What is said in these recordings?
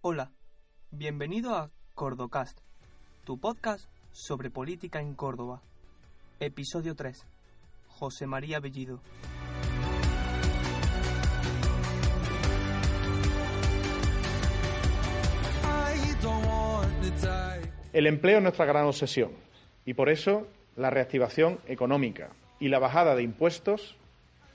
Hola, bienvenido a Cordocast, tu podcast sobre política en Córdoba. Episodio 3. José María Bellido. El empleo es nuestra gran obsesión y por eso la reactivación económica y la bajada de impuestos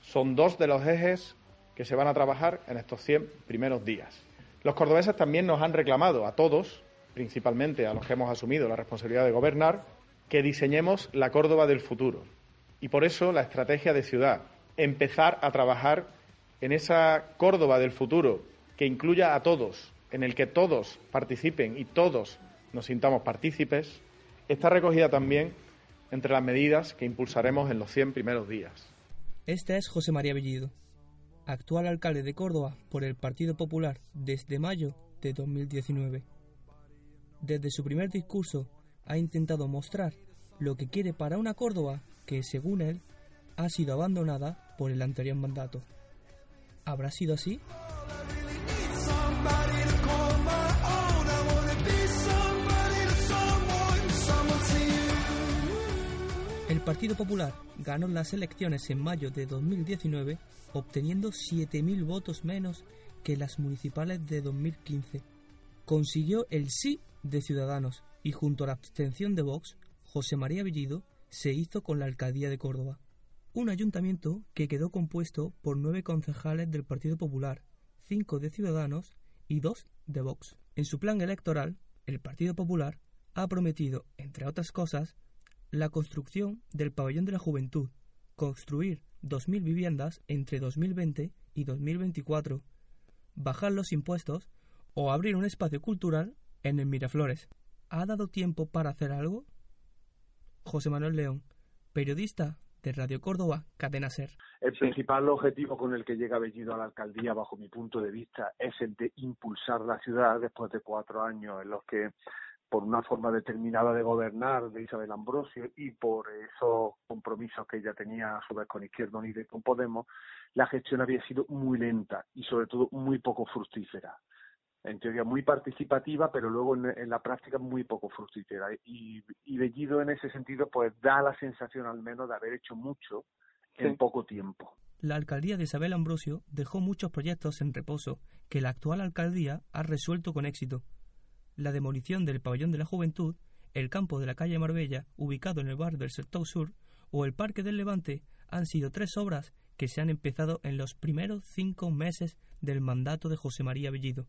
son dos de los ejes que se van a trabajar en estos 100 primeros días. Los cordobeses también nos han reclamado a todos, principalmente a los que hemos asumido la responsabilidad de gobernar, que diseñemos la Córdoba del futuro. Y por eso la estrategia de ciudad, empezar a trabajar en esa Córdoba del futuro que incluya a todos, en el que todos participen y todos nos sintamos partícipes, está recogida también entre las medidas que impulsaremos en los 100 primeros días. Este es José María Bellido, actual alcalde de Córdoba por el Partido Popular desde mayo de 2019. Desde su primer discurso ha intentado mostrar lo que quiere para una Córdoba que, según él, ha sido abandonada por el anterior mandato. ¿Habrá sido así? Partido Popular ganó las elecciones en mayo de 2019 obteniendo 7.000 votos menos que las municipales de 2015. Consiguió el sí de Ciudadanos y junto a la abstención de Vox, José María Bellido se hizo con la alcaldía de Córdoba. Un ayuntamiento que quedó compuesto por nueve concejales del Partido Popular, cinco de Ciudadanos y dos de Vox. En su plan electoral, el Partido Popular ha prometido, entre otras cosas, la construcción del pabellón de la juventud, construir 2.000 viviendas entre 2020 y 2024, bajar los impuestos o abrir un espacio cultural en el Miraflores. ¿Ha dado tiempo para hacer algo? José Manuel León, periodista de Radio Córdoba, Cadena Ser. El principal objetivo con el que llega Bellido a la alcaldía, bajo mi punto de vista, es el de impulsar la ciudad después de cuatro años en los que por una forma determinada de gobernar de Isabel Ambrosio y por esos compromisos que ella tenía a su vez con Izquierda Unida y con Podemos, la gestión había sido muy lenta y sobre todo muy poco fructífera. En teoría muy participativa, pero luego en, la práctica muy poco fructífera. Y, y Bellido en ese sentido pues da la sensación al menos de haber hecho mucho en poco tiempo. La alcaldía de Isabel Ambrosio dejó muchos proyectos en reposo que la actual alcaldía ha resuelto con éxito la demolición del pabellón de la juventud, el campo de la calle Marbella, ubicado en el bar del sector sur, o el Parque del Levante han sido tres obras que se han empezado en los primeros cinco meses del mandato de José María Bellido.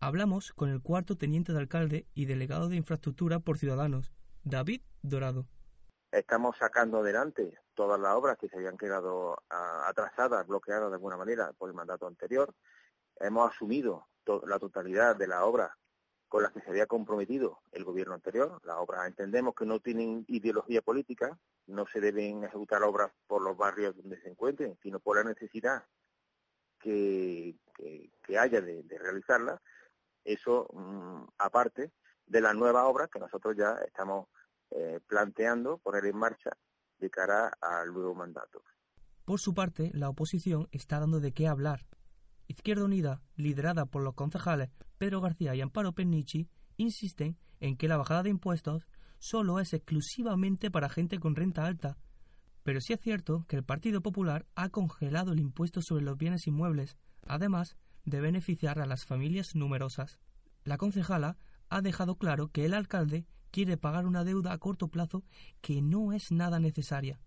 Hablamos con el cuarto teniente de alcalde y delegado de infraestructura por Ciudadanos, David Dorado. Estamos sacando adelante todas las obras que se habían quedado ah, atrasadas, bloqueadas de alguna manera por el mandato anterior. Hemos asumido la totalidad de las obras con las que se había comprometido el gobierno anterior. Las obras entendemos que no tienen ideología política, no se deben ejecutar obras por los barrios donde se encuentren, sino por la necesidad que, haya de, realizarlas. Eso mm, aparte de las nuevas obras que nosotros ya estamos eh, planteando poner en marcha de cara al nuevo mandato. Por su parte, la oposición está dando de qué hablar Izquierda Unida, liderada por los concejales Pedro García y Amparo Pennici, insisten en que la bajada de impuestos solo es exclusivamente para gente con renta alta. Pero sí es cierto que el Partido Popular ha congelado el impuesto sobre los bienes inmuebles, además de beneficiar a las familias numerosas. La concejala ha dejado claro que el alcalde quiere pagar una deuda a corto plazo que no es nada necesaria.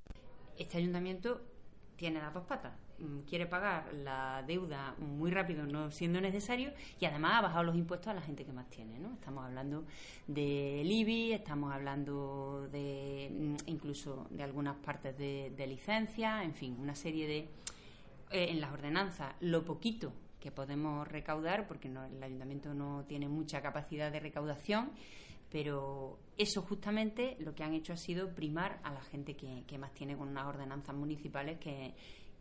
Este ayuntamiento tiene las dos patas. Mm, quiere pagar la deuda muy rápido, no siendo necesario, y además ha bajado los impuestos a la gente que más tiene. ¿no? Estamos hablando del IBI, estamos hablando de mm, incluso de algunas partes de, licencia, en fin, una serie de. Eh, en las ordenanzas, lo poquito que podemos recaudar, porque no, el ayuntamiento no tiene mucha capacidad de recaudación, pero eso justamente lo que han hecho ha sido primar a la gente que más tiene con unas ordenanzas municipales que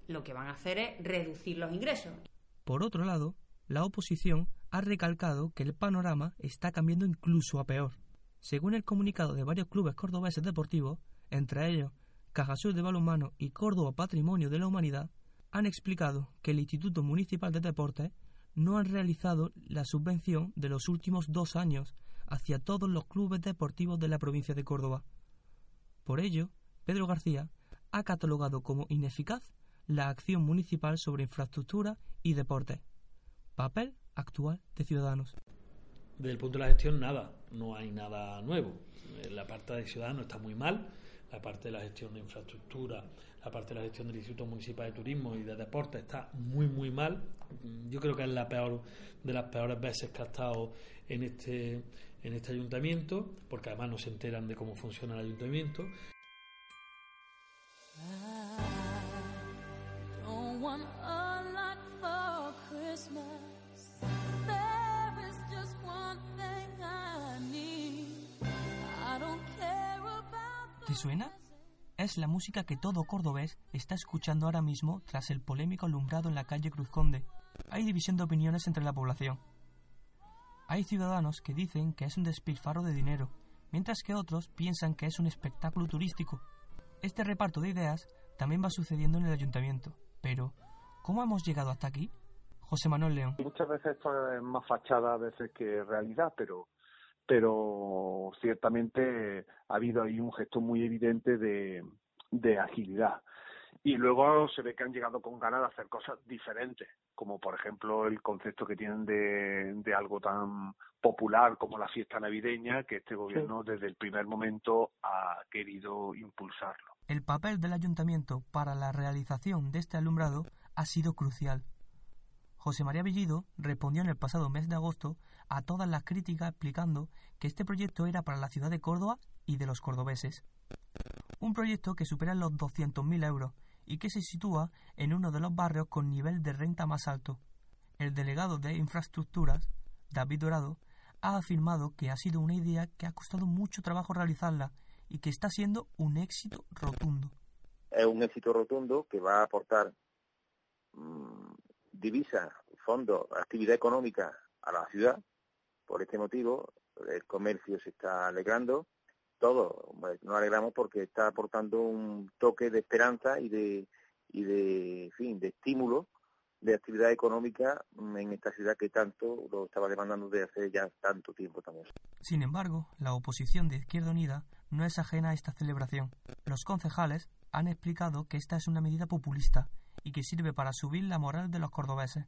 lo que van a hacer es reducir los ingresos. Por otro lado, la oposición ha recalcado que el panorama está cambiando incluso a peor. Según el comunicado de varios clubes cordobeses deportivos, entre ellos Cajasur de Balonmano y Córdoba Patrimonio de la Humanidad, han explicado que el Instituto Municipal de Deportes no han realizado la subvención de los últimos dos años hacia todos los clubes deportivos de la provincia de Córdoba. Por ello, Pedro García ha catalogado como ineficaz la acción municipal sobre infraestructura y deporte. Papel actual de Ciudadanos. Desde el punto de la gestión, nada, no hay nada nuevo. Eh, la parte de Ciudadanos está muy mal, la parte de la gestión de infraestructura, la parte de la gestión del Instituto Municipal de Turismo y de Deporte está muy, muy mal. Yo creo que es la peor de las peores veces que ha estado en este, en este ayuntamiento, porque además no se enteran de cómo funciona el ayuntamiento. ¿Te suena? Es la música que todo cordobés está escuchando ahora mismo tras el polémico alumbrado en la calle Cruz Conde. Hay división de opiniones entre la población. Hay ciudadanos que dicen que es un despilfarro de dinero, mientras que otros piensan que es un espectáculo turístico. Este reparto de ideas también va sucediendo en el ayuntamiento. Pero, ¿cómo hemos llegado hasta aquí? José Manuel León. Muchas veces esto es más fachada a veces que realidad, pero pero ciertamente ha habido ahí un gesto muy evidente de, de agilidad. Y luego se ve que han llegado con ganas de hacer cosas diferentes, como por ejemplo el concepto que tienen de, de algo tan popular como la fiesta navideña, que este gobierno desde el primer momento ha querido impulsarlo. El papel del ayuntamiento para la realización de este alumbrado ha sido crucial. José María Bellido respondió en el pasado mes de agosto a todas las críticas explicando que este proyecto era para la ciudad de Córdoba y de los cordobeses. Un proyecto que supera los 200.000 euros y que se sitúa en uno de los barrios con nivel de renta más alto. El delegado de Infraestructuras, David Dorado, ha afirmado que ha sido una idea que ha costado mucho trabajo realizarla y que está siendo un éxito rotundo. Es un éxito rotundo que va a aportar mm, divisa, fondos, actividad económica a la ciudad. Por este motivo, el comercio se está alegrando. Todo nos alegramos porque está aportando un toque de esperanza y de, y de, fin, de estímulo de actividad económica en esta ciudad que tanto lo estaba demandando desde hace ya tanto tiempo también. Sin embargo, la oposición de Izquierda Unida no es ajena a esta celebración. Los concejales han explicado que esta es una medida populista y que sirve para subir la moral de los cordobeses.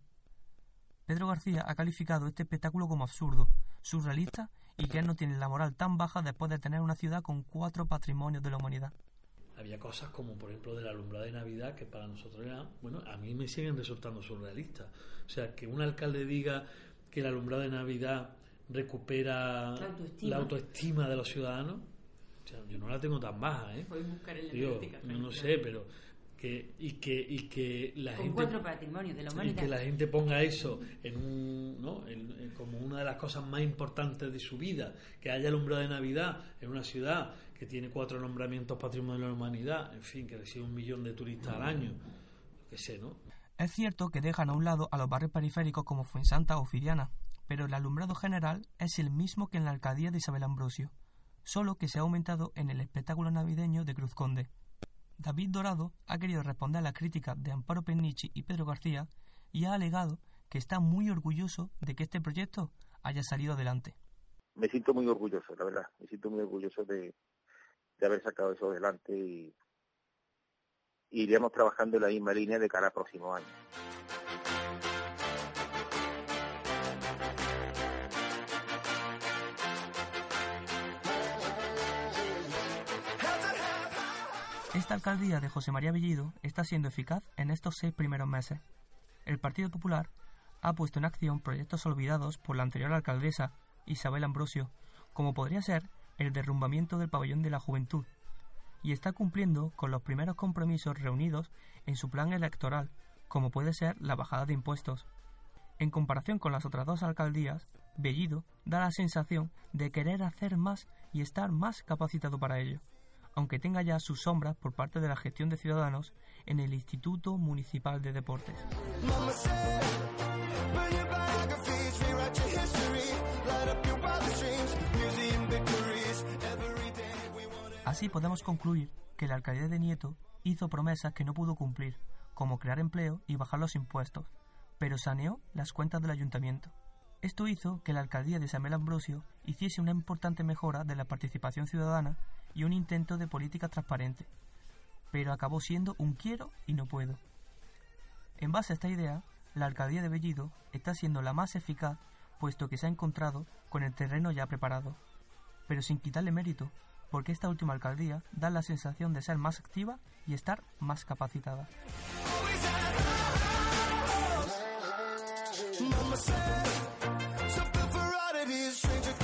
Pedro García ha calificado este espectáculo como absurdo, surrealista y que él no tiene la moral tan baja después de tener una ciudad con cuatro patrimonios de la humanidad. Había cosas como, por ejemplo, de la alumbrada de Navidad que para nosotros era, bueno, a mí me siguen resultando surrealistas. O sea, que un alcalde diga que la alumbrada de Navidad recupera la autoestima, de los ciudadanos, o sea, yo no la tengo tan baja, ¿eh? Digo, no, no sé, pero y que y que la gente de que la gente ponga eso en un ¿no? como una de las cosas más importantes de su vida que haya alumbrado de navidad en una ciudad que tiene cuatro nombramientos patrimonio de la humanidad en fin que recibe un millón de turistas al año lo que sé no es cierto que dejan a un lado a los barrios periféricos como Fuensanta o Firiana pero el alumbrado general es el mismo que en la alcaldía de Isabel Ambrosio solo que se ha aumentado en el espectáculo navideño de Cruz Conde David Dorado ha querido responder a la crítica de Amparo Pennici y Pedro García y ha alegado que está muy orgulloso de que este proyecto haya salido adelante. Me siento muy orgulloso, la verdad. Me siento muy orgulloso de, haber sacado eso adelante y, y iremos trabajando en la misma línea de cara al próximo año. Esta alcaldía de José María Bellido está siendo eficaz en estos seis primeros meses. El Partido Popular ha puesto en acción proyectos olvidados por la anterior alcaldesa, Isabel Ambrosio, como podría ser el derrumbamiento del pabellón de la juventud, y está cumpliendo con los primeros compromisos reunidos en su plan electoral, como puede ser la bajada de impuestos. En comparación con las otras dos alcaldías, Bellido da la sensación de querer hacer más y estar más capacitado para ello aunque tenga ya sus sombras por parte de la gestión de ciudadanos en el Instituto Municipal de Deportes. Así podemos concluir que la alcaldía de Nieto hizo promesas que no pudo cumplir, como crear empleo y bajar los impuestos, pero saneó las cuentas del ayuntamiento. Esto hizo que la alcaldía de Samuel Ambrosio hiciese una importante mejora de la participación ciudadana y un intento de política transparente, pero acabó siendo un quiero y no puedo. En base a esta idea, la alcaldía de Bellido está siendo la más eficaz puesto que se ha encontrado con el terreno ya preparado, pero sin quitarle mérito, porque esta última alcaldía da la sensación de ser más activa y estar más capacitada. Mama said something for oddities, stranger.